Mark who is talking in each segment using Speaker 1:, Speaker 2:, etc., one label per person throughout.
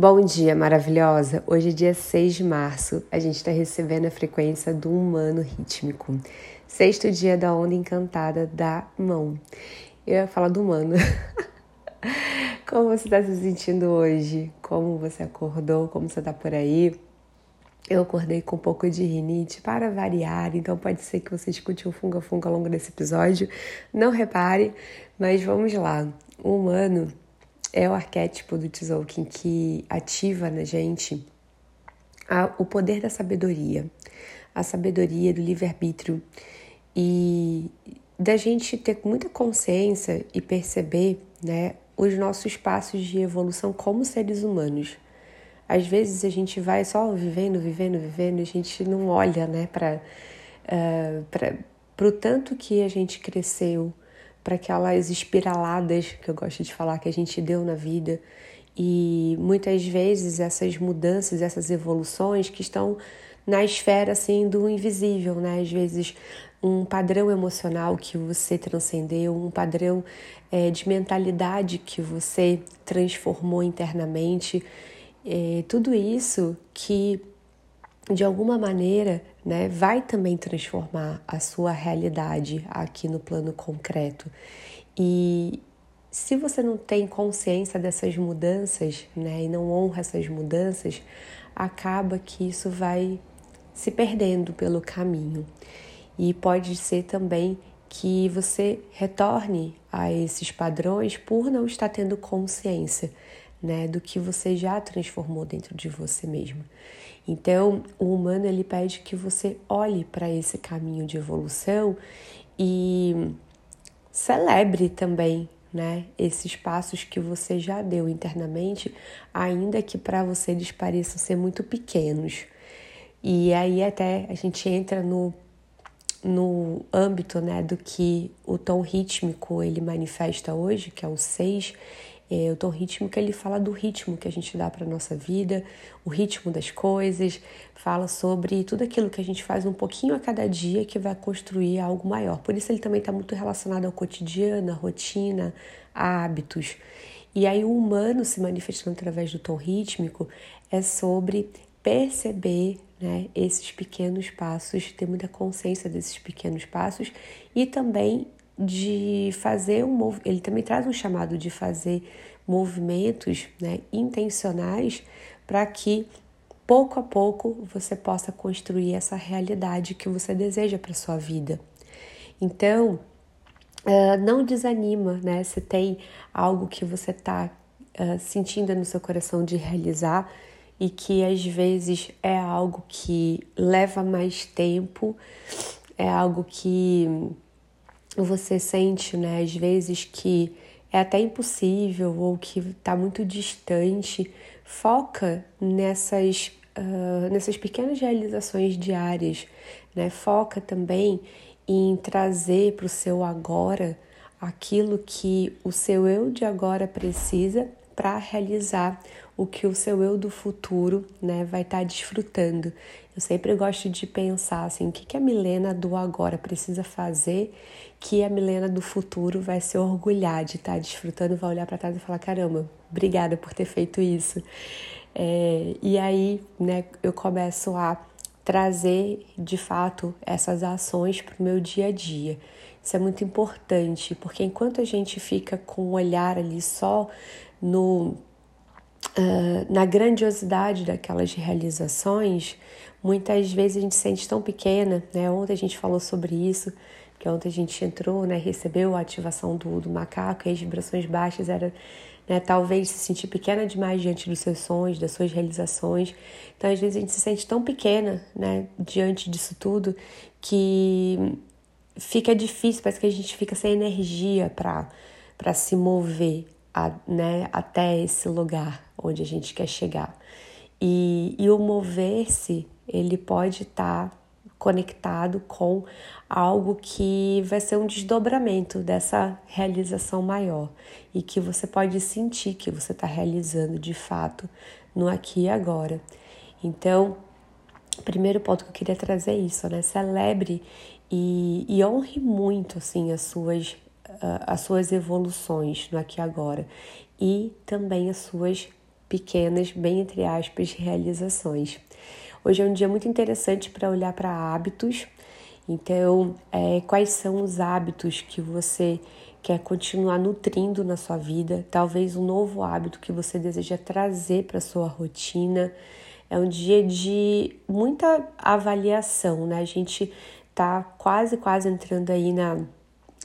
Speaker 1: Bom dia, maravilhosa! Hoje é dia 6 de março, a gente está recebendo a frequência do humano rítmico. Sexto dia da onda encantada da mão. Eu ia falar do humano. Como você está se sentindo hoje? Como você acordou? Como você está por aí? Eu acordei com um pouco de rinite para variar, então pode ser que você escute um funga-funga ao longo desse episódio. Não repare, mas vamos lá. O humano é o arquétipo do Tzolk'in que ativa na gente a, o poder da sabedoria, a sabedoria do livre-arbítrio e da gente ter muita consciência e perceber né, os nossos passos de evolução como seres humanos. Às vezes a gente vai só vivendo, vivendo, vivendo, a gente não olha né, para uh, o tanto que a gente cresceu, para aquelas espiraladas que eu gosto de falar que a gente deu na vida. E muitas vezes essas mudanças, essas evoluções que estão na esfera assim do invisível, né? Às vezes um padrão emocional que você transcendeu, um padrão é, de mentalidade que você transformou internamente, é, tudo isso que de alguma maneira né, vai também transformar a sua realidade aqui no plano concreto. E se você não tem consciência dessas mudanças né, e não honra essas mudanças, acaba que isso vai se perdendo pelo caminho. E pode ser também que você retorne a esses padrões por não estar tendo consciência né, do que você já transformou dentro de você mesmo. Então, o humano ele pede que você olhe para esse caminho de evolução e celebre também, né, esses passos que você já deu internamente, ainda que para você eles pareçam ser muito pequenos. E aí até a gente entra no no âmbito né, do que o tom rítmico ele manifesta hoje, que é o 6, é, o tom rítmico ele fala do ritmo que a gente dá para nossa vida, o ritmo das coisas, fala sobre tudo aquilo que a gente faz um pouquinho a cada dia que vai construir algo maior. Por isso ele também está muito relacionado ao cotidiano, à rotina, a hábitos. E aí o humano se manifestando através do tom rítmico é sobre perceber né, esses pequenos passos, ter muita consciência desses pequenos passos e também de fazer um ele também traz um chamado de fazer movimentos né, intencionais para que pouco a pouco você possa construir essa realidade que você deseja para sua vida. Então, não desanima, né? Se tem algo que você está sentindo no seu coração de realizar e que às vezes é algo que leva mais tempo, é algo que você sente, né, às vezes que é até impossível ou que está muito distante, foca nessas, uh, nessas pequenas realizações diárias, né? Foca também em trazer para o seu agora aquilo que o seu eu de agora precisa para realizar o que o seu eu do futuro né, vai estar tá desfrutando. Eu sempre gosto de pensar assim, o que, que a Milena do agora precisa fazer que a Milena do futuro vai se orgulhar de estar tá desfrutando, vai olhar para trás e falar, caramba, obrigada por ter feito isso. É, e aí né, eu começo a trazer de fato essas ações para o meu dia a dia. Isso é muito importante, porque enquanto a gente fica com o olhar ali só no, uh, na grandiosidade daquelas realizações, muitas vezes a gente se sente tão pequena, né? Ontem a gente falou sobre isso, que ontem a gente entrou, né? Recebeu a ativação do, do macaco e as vibrações baixas era né, talvez se sentir pequena demais diante dos seus sonhos, das suas realizações. Então, às vezes a gente se sente tão pequena, né, diante disso tudo, que fica difícil, parece que a gente fica sem energia para se mover a, né, até esse lugar onde a gente quer chegar. E, e o mover-se, ele pode estar tá conectado com algo que vai ser um desdobramento dessa realização maior e que você pode sentir que você está realizando de fato no aqui e agora. Então, primeiro ponto que eu queria trazer é isso, né? Celebre e, e honre muito assim as suas as suas evoluções no aqui e agora e também as suas pequenas, bem entre aspas, realizações. Hoje é um dia muito interessante para olhar para hábitos. Então, é, quais são os hábitos que você quer continuar nutrindo na sua vida? Talvez um novo hábito que você deseja trazer para sua rotina. É um dia de muita avaliação, né? A gente tá quase, quase entrando aí na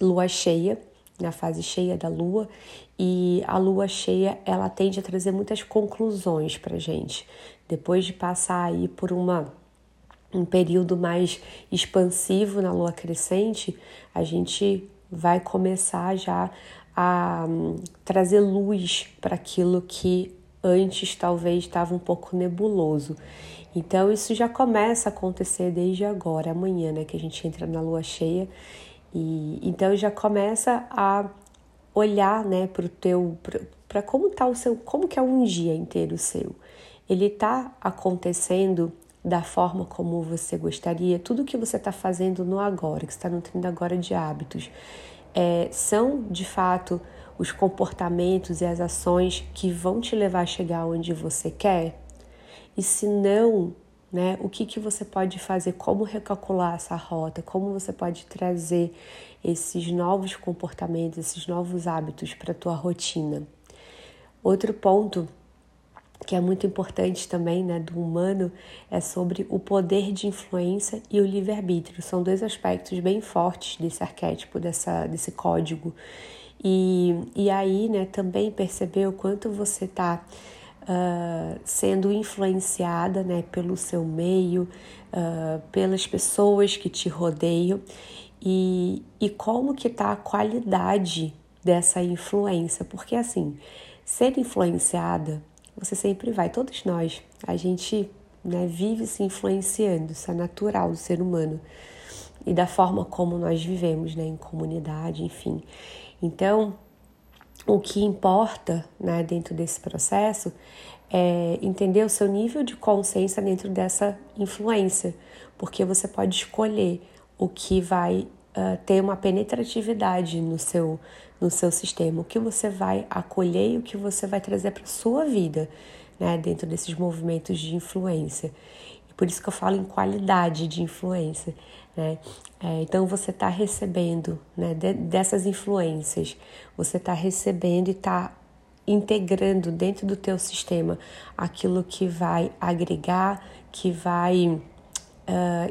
Speaker 1: lua cheia, na fase cheia da lua, e a lua cheia ela tende a trazer muitas conclusões para gente. Depois de passar aí por uma um período mais expansivo na lua crescente, a gente vai começar já a um, trazer luz para aquilo que antes talvez estava um pouco nebuloso. Então isso já começa a acontecer desde agora, amanhã, né, que a gente entra na lua cheia. E então já começa a olhar, né, para o teu para como tá o seu, como que é um dia inteiro seu. Ele está acontecendo da forma como você gostaria, tudo que você está fazendo no agora, que está nutrindo agora de hábitos, é, são de fato os comportamentos e as ações que vão te levar a chegar onde você quer? E se não, né, o que, que você pode fazer? Como recalcular essa rota? Como você pode trazer esses novos comportamentos, esses novos hábitos para a tua rotina? Outro ponto que é muito importante também, né, do humano, é sobre o poder de influência e o livre-arbítrio. São dois aspectos bem fortes desse arquétipo, dessa, desse código. E, e aí, né, também perceber o quanto você está uh, sendo influenciada, né, pelo seu meio, uh, pelas pessoas que te rodeiam e, e como que está a qualidade dessa influência. Porque, assim, ser influenciada você sempre vai, todos nós, a gente né, vive se influenciando, isso é natural do ser humano e da forma como nós vivemos, né, em comunidade, enfim. Então, o que importa, né, dentro desse processo é entender o seu nível de consciência dentro dessa influência, porque você pode escolher o que vai uh, ter uma penetratividade no seu, no seu sistema, o que você vai acolher e o que você vai trazer para sua vida, né, dentro desses movimentos de influência. E por isso que eu falo em qualidade de influência. Né? É, então você está recebendo né, de, dessas influências, você está recebendo e está integrando dentro do teu sistema aquilo que vai agregar, que vai uh,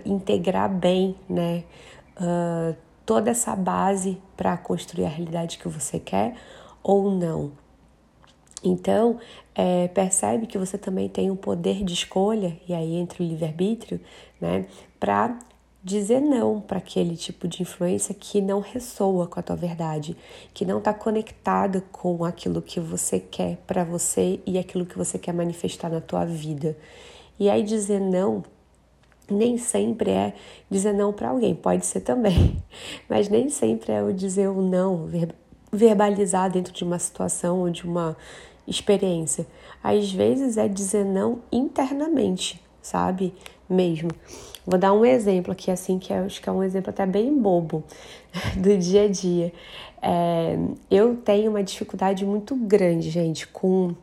Speaker 1: integrar bem, né? uh, toda essa base para construir a realidade que você quer ou não. Então, é, percebe que você também tem um poder de escolha, e aí entra o livre-arbítrio, né, para dizer não para aquele tipo de influência que não ressoa com a tua verdade, que não está conectada com aquilo que você quer para você e aquilo que você quer manifestar na tua vida. E aí dizer não nem sempre é dizer não para alguém, pode ser também, mas nem sempre é o dizer o não, verbalizar dentro de uma situação ou de uma experiência. Às vezes é dizer não internamente, sabe? Mesmo. Vou dar um exemplo aqui, assim, que acho que é um exemplo até bem bobo do dia a dia. É, eu tenho uma dificuldade muito grande, gente, com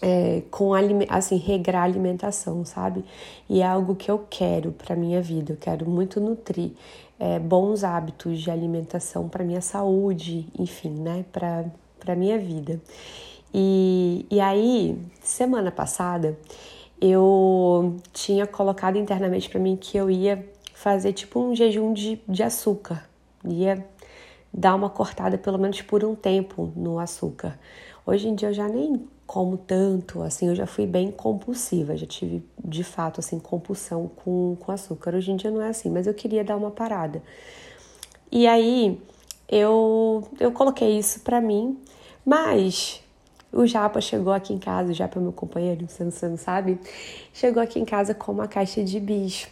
Speaker 1: é, com assim regrar a alimentação, sabe? E é algo que eu quero para minha vida. Eu quero muito nutrir é, bons hábitos de alimentação para minha saúde, enfim, né? Para para minha vida. E, e aí, semana passada, eu tinha colocado internamente para mim que eu ia fazer tipo um jejum de, de açúcar, ia dar uma cortada pelo menos por um tempo no açúcar. Hoje em dia eu já nem como tanto, assim, eu já fui bem compulsiva, já tive de fato assim compulsão com, com açúcar. Hoje em dia não é assim, mas eu queria dar uma parada. E aí eu eu coloquei isso para mim, mas o Japa chegou aqui em casa, o Japa é meu companheiro, você não, você não sabe, chegou aqui em casa com uma caixa de bis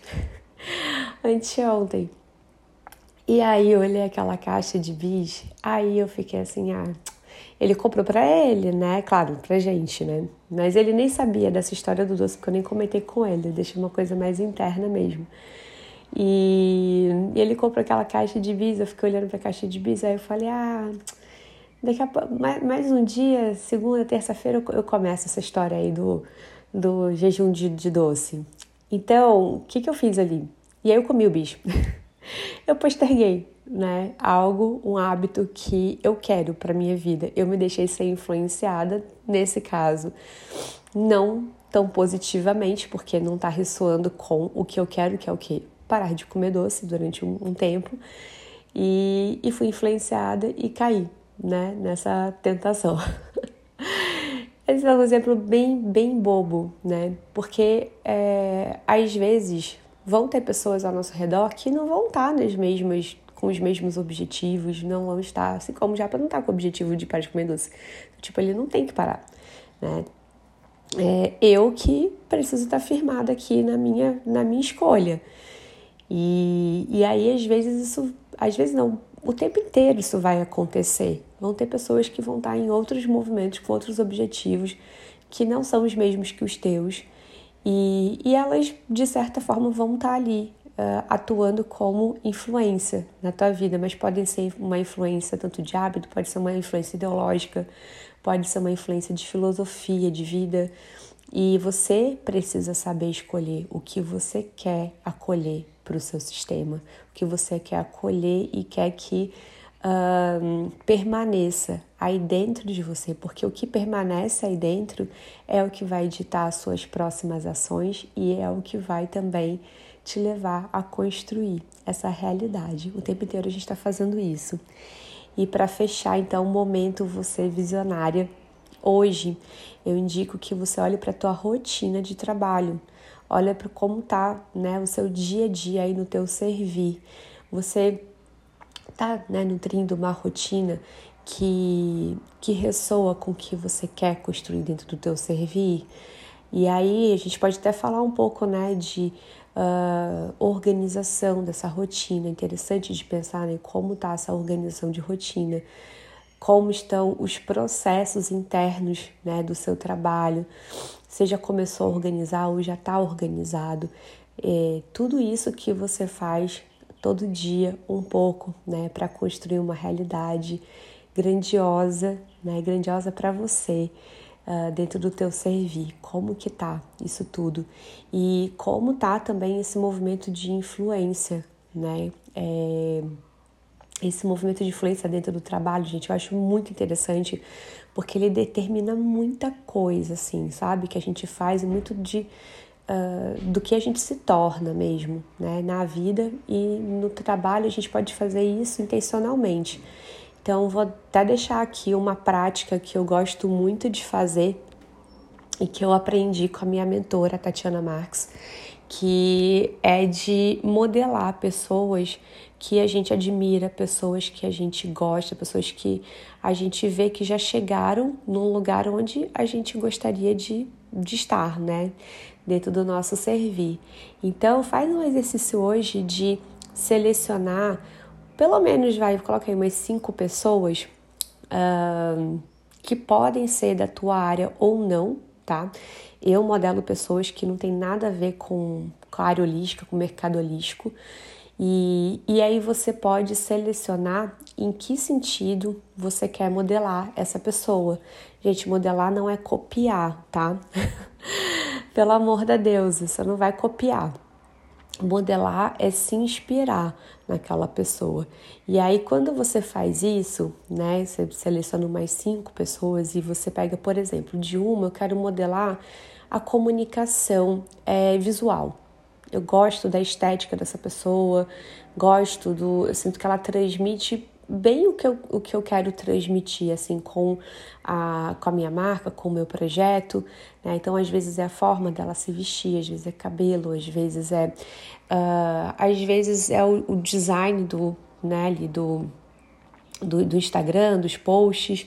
Speaker 1: anteontem. E aí eu olhei aquela caixa de bis, aí eu fiquei assim, ah, ele comprou para ele, né? Claro, pra gente, né? Mas ele nem sabia dessa história do doce, porque eu nem comentei com ele, deixei uma coisa mais interna mesmo. E, e ele comprou aquela caixa de bis, eu fiquei olhando pra caixa de bis, aí eu falei, ah, Daqui a mais, mais um dia, segunda, terça-feira, eu, eu começo essa história aí do, do jejum de, de doce. Então, o que, que eu fiz ali? E aí eu comi o bicho. eu posterguei, né? Algo, um hábito que eu quero para minha vida. Eu me deixei ser influenciada nesse caso, não tão positivamente, porque não tá ressoando com o que eu quero, que é o quê? Parar de comer doce durante um, um tempo. E, e fui influenciada e caí, né? Nessa tentação. Esse é um exemplo bem, bem bobo, né? Porque é, às vezes vão ter pessoas ao nosso redor que não vão estar nas mesmas, com os mesmos objetivos, não vão estar, assim como já para não estar com o objetivo de parar de comer doce. Tipo, ele não tem que parar, né? É eu que preciso estar firmada aqui na minha, na minha escolha. E, e aí, às vezes, isso, às vezes não, o tempo inteiro isso vai acontecer. Vão ter pessoas que vão estar em outros movimentos, com outros objetivos, que não são os mesmos que os teus, e, e elas, de certa forma, vão estar ali uh, atuando como influência na tua vida, mas podem ser uma influência tanto de hábito, pode ser uma influência ideológica, pode ser uma influência de filosofia, de vida. E você precisa saber escolher o que você quer acolher para o seu sistema, o que você quer acolher e quer que uh, permaneça aí dentro de você, porque o que permanece aí dentro é o que vai ditar as suas próximas ações e é o que vai também te levar a construir essa realidade. O tempo inteiro a gente está fazendo isso. E para fechar, então, o momento você visionária, hoje eu indico que você olhe para a tua rotina de trabalho, olha para como tá, né, o seu dia a dia aí no teu servir. Você tá, né, nutrindo uma rotina que que ressoa com o que você quer construir dentro do teu servir. E aí a gente pode até falar um pouco, né, de uh, organização dessa rotina. Interessante de pensar, né, como tá essa organização de rotina como estão os processos internos né, do seu trabalho, você já começou a organizar ou já está organizado. É, tudo isso que você faz todo dia um pouco, né, para construir uma realidade grandiosa, né, grandiosa para você. Uh, dentro do teu servir, como que tá isso tudo e como tá também esse movimento de influência, né? É, esse movimento de influência dentro do trabalho, gente, eu acho muito interessante porque ele determina muita coisa, assim, sabe? Que a gente faz muito de uh, do que a gente se torna mesmo, né? Na vida e no trabalho a gente pode fazer isso intencionalmente. Então, vou até deixar aqui uma prática que eu gosto muito de fazer e que eu aprendi com a minha mentora, Tatiana Marx, que é de modelar pessoas que a gente admira, pessoas que a gente gosta, pessoas que a gente vê que já chegaram num lugar onde a gente gostaria de, de estar, né? Dentro do nosso servir. Então, faz um exercício hoje de selecionar, pelo menos vai, coloca aí umas cinco pessoas uh, que podem ser da tua área ou não, tá? Eu modelo pessoas que não tem nada a ver com, com a área holística, com o mercado holístico. E, e aí você pode selecionar em que sentido você quer modelar essa pessoa. Gente, modelar não é copiar, tá? Pelo amor de Deus, você não vai copiar. Modelar é se inspirar naquela pessoa. E aí, quando você faz isso, né? Você seleciona mais cinco pessoas e você pega, por exemplo, de uma, eu quero modelar a comunicação é, visual. Eu gosto da estética dessa pessoa, gosto do. Eu sinto que ela transmite bem o que eu, o que eu quero transmitir, assim, com a, com a minha marca, com o meu projeto, né? Então, às vezes é a forma dela se vestir, às vezes é cabelo, às vezes é... Uh, às vezes é o, o, design do, né, ali do, do, do Instagram, dos posts.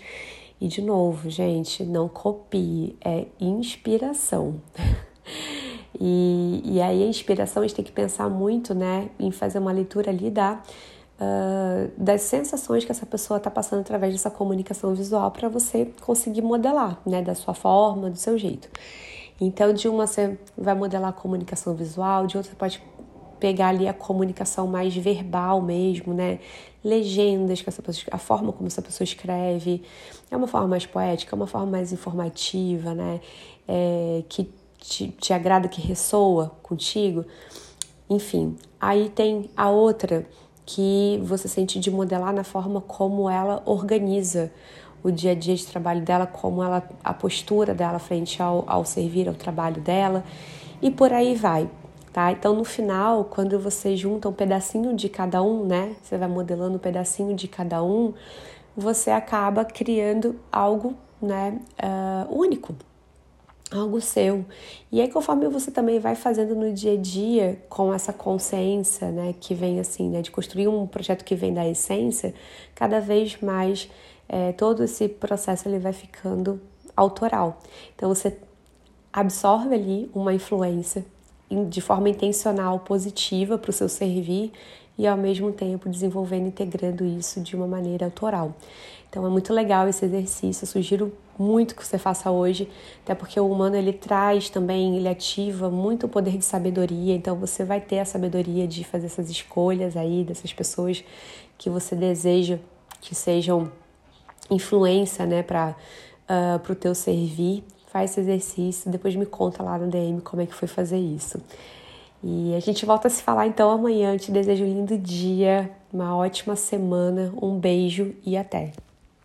Speaker 1: E, de novo, gente, não copie, é inspiração. e, e aí, a inspiração, a gente tem que pensar muito, né, em fazer uma leitura ali da uh, das sensações que essa pessoa está passando através dessa comunicação visual para você conseguir modelar, né, da sua forma, do seu jeito. Então, de uma você vai modelar a comunicação visual, de outra você pode pegar ali a comunicação mais verbal mesmo, né? Legendas, que essa pessoa, a forma como essa pessoa escreve, é uma forma mais poética, é uma forma mais informativa, né? É, que te, te agrada, que ressoa contigo. Enfim, aí tem a outra que você sente de modelar na forma como ela organiza o dia a dia de trabalho dela, como ela a postura dela frente ao, ao servir ao trabalho dela e por aí vai. Tá? Então, no final, quando você junta um pedacinho de cada um, né? Você vai modelando um pedacinho de cada um, você acaba criando algo, né? Uh, único, algo seu. E aí, conforme você também vai fazendo no dia a dia, com essa consciência, né, que vem assim, né, de construir um projeto que vem da essência, cada vez mais é, todo esse processo ele vai ficando autoral. Então, você absorve ali uma influência de forma intencional, positiva para o seu servir e ao mesmo tempo desenvolvendo, integrando isso de uma maneira autoral. Então é muito legal esse exercício, eu sugiro muito que você faça hoje, até porque o humano ele traz também, ele ativa muito o poder de sabedoria, então você vai ter a sabedoria de fazer essas escolhas aí dessas pessoas que você deseja que sejam influência, né, para uh, ah, o teu servir. Faz esse exercício, depois me conta lá no DM como é que foi fazer isso. E a gente volta a se falar então amanhã. Te desejo um lindo dia, uma ótima semana, um beijo e até!